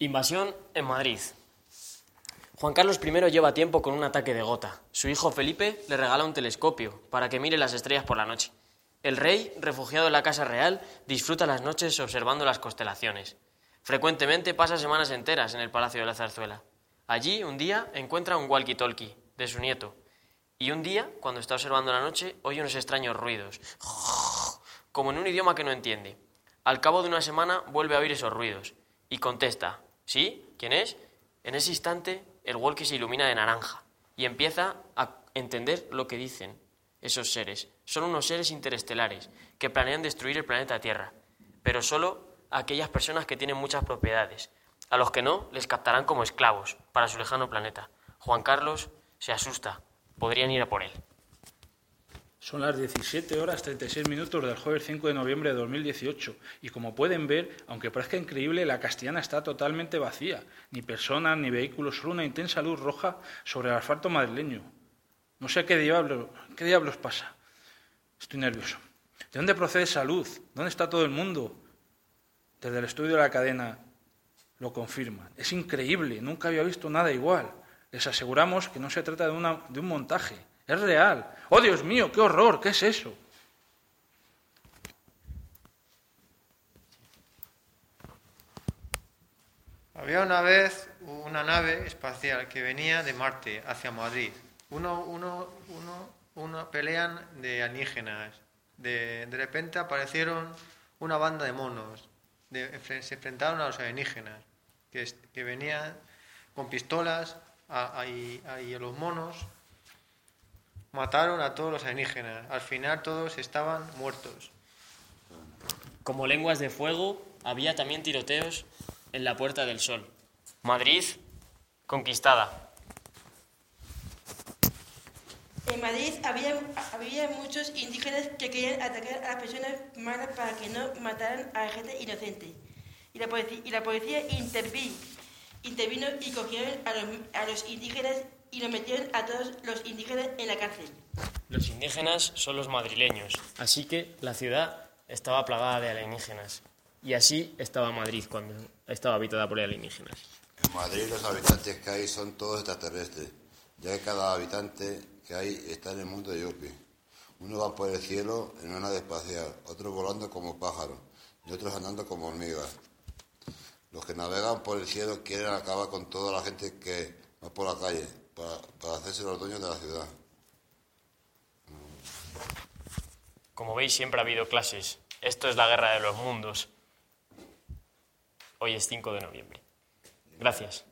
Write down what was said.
Invasión en Madrid. Juan Carlos I lleva tiempo con un ataque de gota. Su hijo Felipe le regala un telescopio para que mire las estrellas por la noche. El rey, refugiado en la Casa Real, disfruta las noches observando las constelaciones. Frecuentemente pasa semanas enteras en el Palacio de la Zarzuela. Allí, un día, encuentra un walkie-talkie de su nieto. Y un día, cuando está observando la noche, oye unos extraños ruidos, como en un idioma que no entiende. Al cabo de una semana vuelve a oír esos ruidos y contesta, ¿sí? ¿Quién es? En ese instante el walkie se ilumina de naranja y empieza a entender lo que dicen esos seres. Son unos seres interestelares que planean destruir el planeta Tierra, pero solo aquellas personas que tienen muchas propiedades. A los que no, les captarán como esclavos para su lejano planeta. Juan Carlos se asusta. Podrían ir a por él. Son las 17 horas 36 minutos del jueves 5 de noviembre de 2018 y como pueden ver, aunque parezca increíble, la castellana está totalmente vacía. Ni personas ni vehículos, solo una intensa luz roja sobre el asfalto madrileño. No sé qué, diablo, qué diablos pasa. Estoy nervioso. ¿De dónde procede esa luz? ¿Dónde está todo el mundo? Desde el estudio de la cadena lo confirman. Es increíble, nunca había visto nada igual. Les aseguramos que no se trata de, una, de un montaje, es real. ¡Oh, Dios mío, qué horror! ¿Qué es eso? Había una vez una nave espacial que venía de Marte hacia Madrid. Uno, uno, uno, uno pelean de alienígenas. De, repente aparecieron una banda de monos se enfrentaron a los alienígenas, que, venían con pistolas a, a, los monos, mataron a todos los alienígenas. Al final todos estaban muertos. Como lenguas de fuego, había también tiroteos en la Puerta del Sol. Madrid conquistada. En Madrid había, había muchos indígenas que querían atacar a las personas malas para que no mataran a gente inocente. Y la policía, y la policía intervino y cogieron a los, a los indígenas y lo metieron a todos los indígenas en la cárcel. Los indígenas son los madrileños, así que la ciudad estaba plagada de alienígenas. Y así estaba Madrid cuando estaba habitada por alienígenas. En Madrid los habitantes que hay son todos extraterrestres, ya que cada habitante que hay está en el mundo de Yopi. Uno va por el cielo en una nave espacial, otros volando como pájaros y otros andando como hormigas. Que navegan por el cielo quieren acabar con toda la gente que va por la calle para, para hacerse los dueños de la ciudad. Como veis, siempre ha habido clases. Esto es la guerra de los mundos. Hoy es 5 de noviembre. Gracias.